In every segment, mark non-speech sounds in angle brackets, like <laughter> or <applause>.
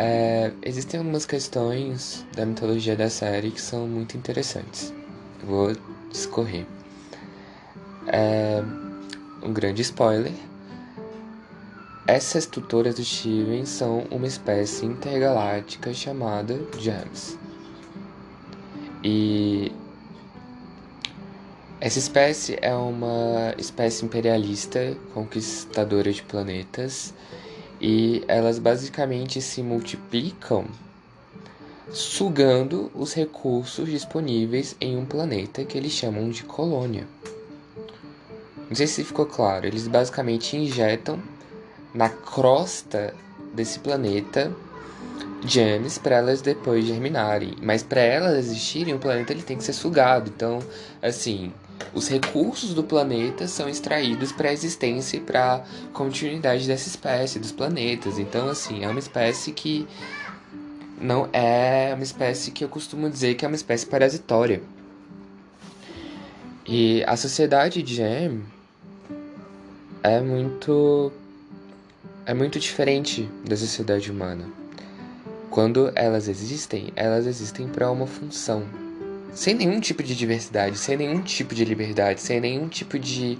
é, existem algumas questões da mitologia da série que são muito interessantes. Vou discorrer. É, um grande spoiler. Essas tutoras do Steven são uma espécie intergaláctica chamada Gems. E essa espécie é uma espécie imperialista, conquistadora de planetas, e elas basicamente se multiplicam sugando os recursos disponíveis em um planeta que eles chamam de colônia. Não sei se ficou claro, eles basicamente injetam na crosta desse planeta gems para elas depois germinarem, mas para elas existirem, o planeta ele tem que ser sugado. Então, assim, os recursos do planeta são extraídos para a existência e para a continuidade dessa espécie, dos planetas. Então, assim, é uma espécie que não é uma espécie que eu costumo dizer que é uma espécie parasitória. E a sociedade de Gem é muito é muito diferente da sociedade humana. Quando elas existem, elas existem para uma função sem nenhum tipo de diversidade, sem nenhum tipo de liberdade, sem nenhum tipo de,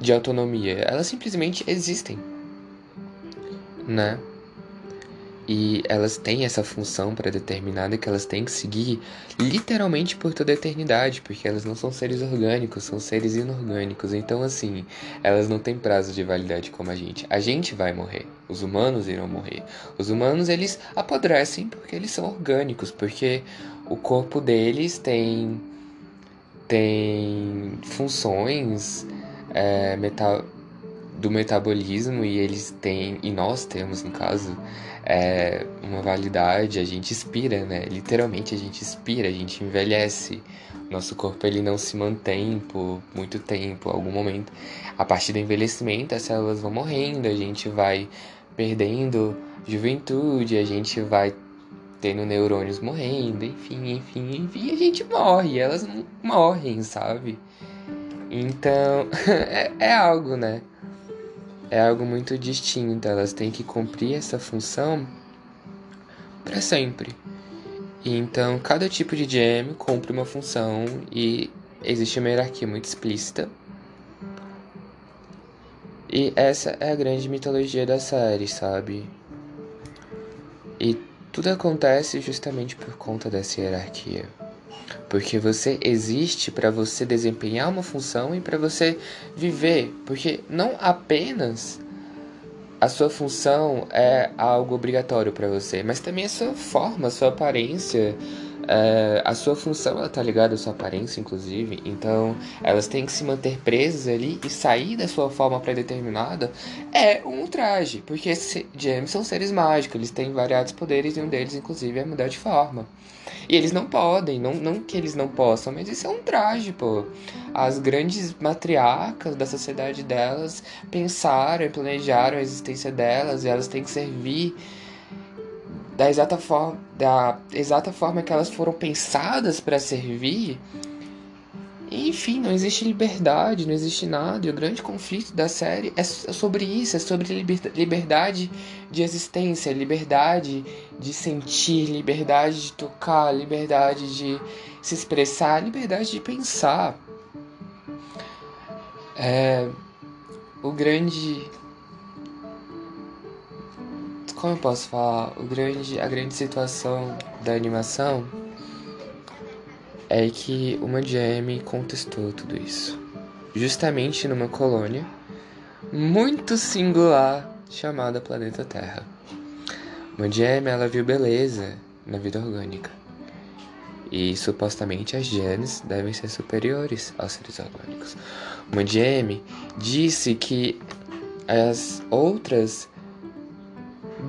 de autonomia. Elas simplesmente existem, né? E elas têm essa função pré-determinada que elas têm que seguir literalmente por toda a eternidade, porque elas não são seres orgânicos, são seres inorgânicos. Então, assim, elas não têm prazo de validade como a gente. A gente vai morrer, os humanos irão morrer. Os humanos, eles apodrecem porque eles são orgânicos, porque o corpo deles tem, tem funções é, do metabolismo e eles têm, e nós temos, no caso, é, uma validade, a gente expira, né? Literalmente a gente expira, a gente envelhece. Nosso corpo ele não se mantém por muito tempo, algum momento. A partir do envelhecimento, as células vão morrendo, a gente vai perdendo juventude, a gente vai tendo neurônios morrendo, enfim, enfim, enfim, a gente morre, elas não morrem, sabe? Então, <laughs> é, é algo, né? É algo muito distinto, elas têm que cumprir essa função para sempre. E então, cada tipo de GM cumpre uma função e existe uma hierarquia muito explícita. E essa é a grande mitologia da série, sabe? E tudo acontece justamente por conta dessa hierarquia. Porque você existe para você desempenhar uma função e para você viver. Porque não apenas a sua função é algo obrigatório para você, mas também a sua forma, a sua aparência, é, a sua função ela tá ligada à sua aparência, inclusive. Então, elas têm que se manter presas ali e sair da sua forma pré-determinada é um traje, porque gems são seres mágicos, eles têm variados poderes e um deles, inclusive, é mudar de forma. E eles não podem, não, não que eles não possam, mas isso é um traje, pô. As grandes matriarcas da sociedade delas pensaram e planejaram a existência delas e elas têm que servir da exata forma, da exata forma que elas foram pensadas para servir. enfim, não existe liberdade, não existe nada. E o grande conflito da série é sobre isso, é sobre liberdade de existência, liberdade de sentir, liberdade de tocar, liberdade de se expressar, liberdade de pensar. É, o grande como eu posso falar, o grande, a grande situação da animação é que uma GM contestou tudo isso. Justamente numa colônia muito singular chamada Planeta Terra. Uma GM ela viu beleza na vida orgânica. E supostamente as genes devem ser superiores aos seres orgânicos. Uma GM disse que as outras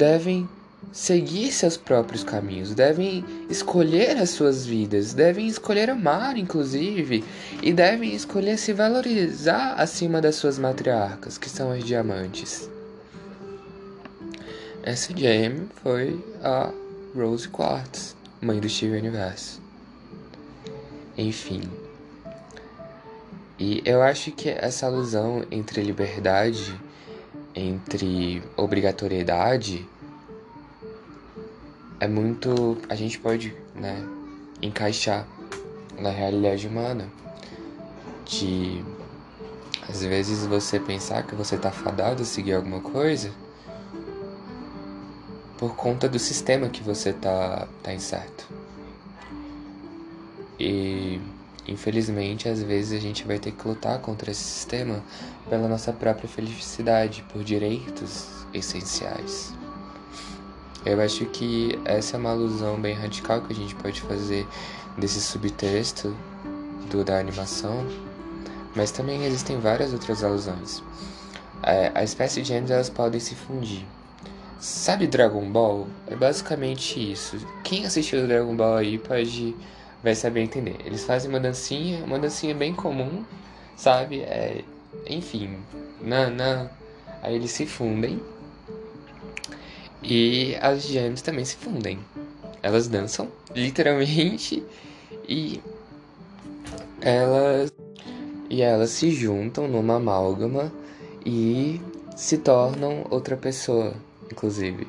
devem seguir seus próprios caminhos, devem escolher as suas vidas, devem escolher amar, inclusive, e devem escolher se valorizar acima das suas matriarcas, que são as diamantes. Essa gem foi a Rose Quartz, mãe do Steve Universo. Enfim. E eu acho que essa alusão entre liberdade entre obrigatoriedade é muito. A gente pode, né, encaixar na realidade humana. De. Às vezes você pensar que você tá fadado a seguir alguma coisa por conta do sistema que você tá, tá incerto. E infelizmente às vezes a gente vai ter que lutar contra esse sistema pela nossa própria felicidade, por direitos essenciais. Eu acho que essa é uma alusão bem radical que a gente pode fazer desse subtexto do, da animação, mas também existem várias outras alusões. É, a espécie de gêmeos elas podem se fundir. Sabe Dragon Ball? É basicamente isso. Quem assistiu Dragon Ball aí pode vai saber entender. Eles fazem uma dancinha, uma dancinha bem comum, sabe? É, enfim, na, na, aí eles se fundem e as gems também se fundem. Elas dançam, literalmente, e elas e elas se juntam numa amálgama e se tornam outra pessoa, inclusive,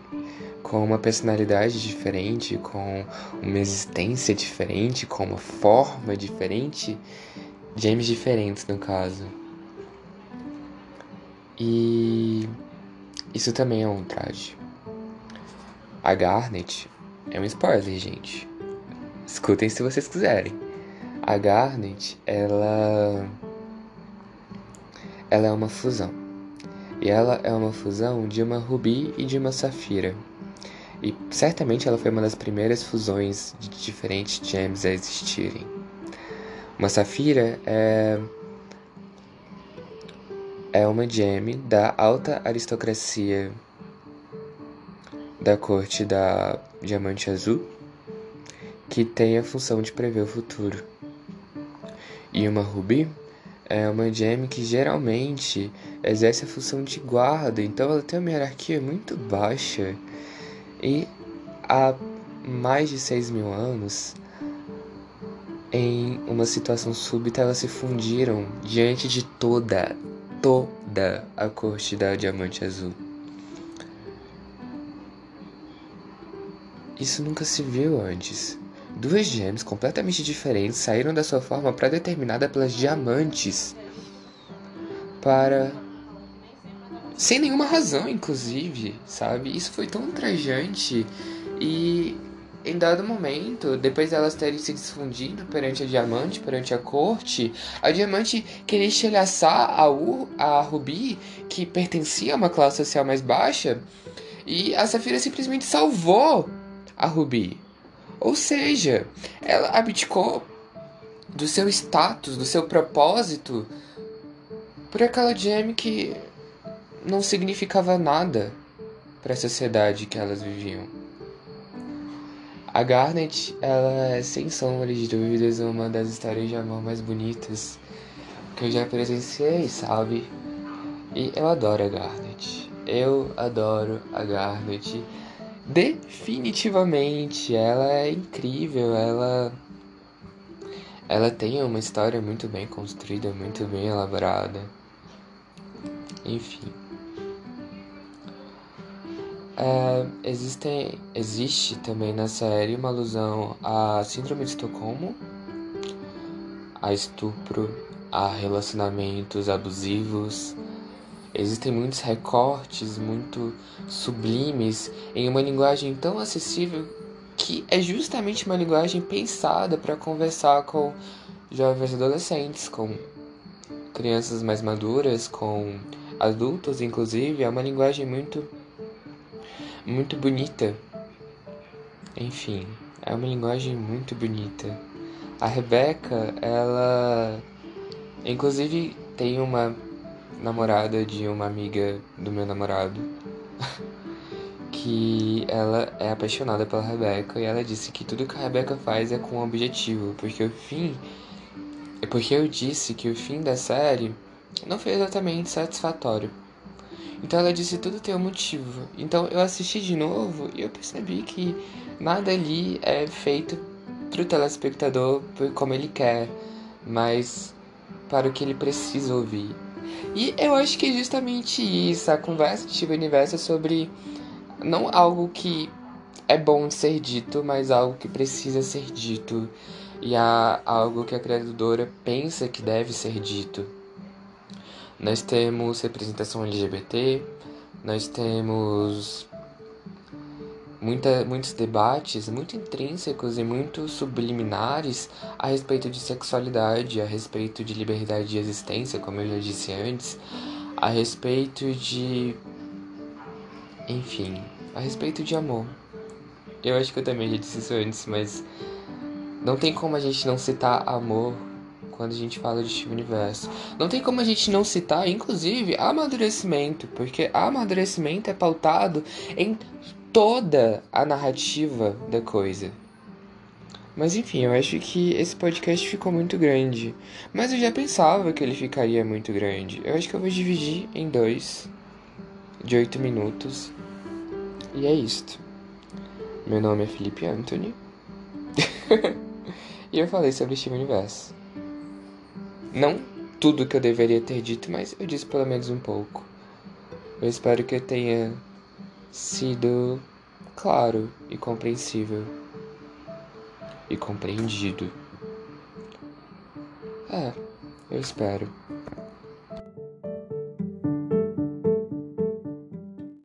com uma personalidade diferente, com uma existência diferente, com uma forma diferente, gems diferentes no caso. E isso também é um traje. A Garnet é um spoiler, gente. Escutem se vocês quiserem. A Garnet, ela ela é uma fusão. E ela é uma fusão de uma rubi e de uma safira. E certamente ela foi uma das primeiras fusões de diferentes gems a existirem. Uma safira é é uma gem da alta aristocracia da corte da Diamante Azul, que tem a função de prever o futuro. E uma rubi é uma gem que geralmente exerce a função de guarda, então ela tem uma hierarquia muito baixa. E há mais de 6 mil anos, em uma situação súbita, elas se fundiram diante de toda, toda a corte da Diamante Azul. Isso nunca se viu antes. Duas gems completamente diferentes saíram da sua forma pré-determinada pelas diamantes para sem nenhuma razão, inclusive, sabe? Isso foi tão trajante e em dado momento, depois delas terem se desfundido perante a diamante, perante a corte, a diamante queria estilhaçar a, a Rubi, que pertencia a uma classe social mais baixa, e a Safira simplesmente salvou a Ruby. Ou seja, ela abdicou do seu status, do seu propósito, por aquela gem que não significava nada para a sociedade que elas viviam. A Garnet, ela é sem sombra de dúvidas uma das histórias de amor mais bonitas que eu já presenciei, sabe? E eu adoro a Garnet. Eu adoro a Garnet. Definitivamente, ela é incrível, ela ela tem uma história muito bem construída, muito bem elaborada. Enfim. É, existe, existe também na série uma alusão à Síndrome de Estocolmo, a estupro, a relacionamentos abusivos, Existem muitos recortes muito sublimes em uma linguagem tão acessível que é justamente uma linguagem pensada para conversar com jovens adolescentes, com crianças mais maduras, com adultos, inclusive. É uma linguagem muito, muito bonita. Enfim, é uma linguagem muito bonita. A Rebeca, ela, inclusive, tem uma namorada de uma amiga do meu namorado. <laughs> que ela é apaixonada pela Rebeca e ela disse que tudo que a Rebeca faz é com um objetivo, porque o fim. Porque eu disse que o fim da série não foi exatamente satisfatório. Então ela disse tudo tem um motivo. Então eu assisti de novo e eu percebi que nada ali é feito pro telespectador por como ele quer, mas para o que ele precisa ouvir. E eu acho que é justamente isso, a conversa de Steven Universo é sobre não algo que é bom ser dito, mas algo que precisa ser dito e há algo que a criadora pensa que deve ser dito. Nós temos representação LGBT, nós temos muita, muitos debates muito intrínsecos e muito subliminares a respeito de sexualidade, a respeito de liberdade de existência, como eu já disse antes, a respeito de. Enfim, a respeito de amor. Eu acho que eu também já disse isso antes, mas não tem como a gente não citar amor quando a gente fala de Steven Universo. Não tem como a gente não citar, inclusive, amadurecimento, porque amadurecimento é pautado em toda a narrativa da coisa. Mas enfim, eu acho que esse podcast ficou muito grande. Mas eu já pensava que ele ficaria muito grande. Eu acho que eu vou dividir em dois, de oito minutos. E é isto. Meu nome é Felipe Anthony. <laughs> e eu falei sobre Steven Universo. Não tudo que eu deveria ter dito, mas eu disse pelo menos um pouco. Eu espero que eu tenha sido claro e compreensível e compreendido. É, eu espero.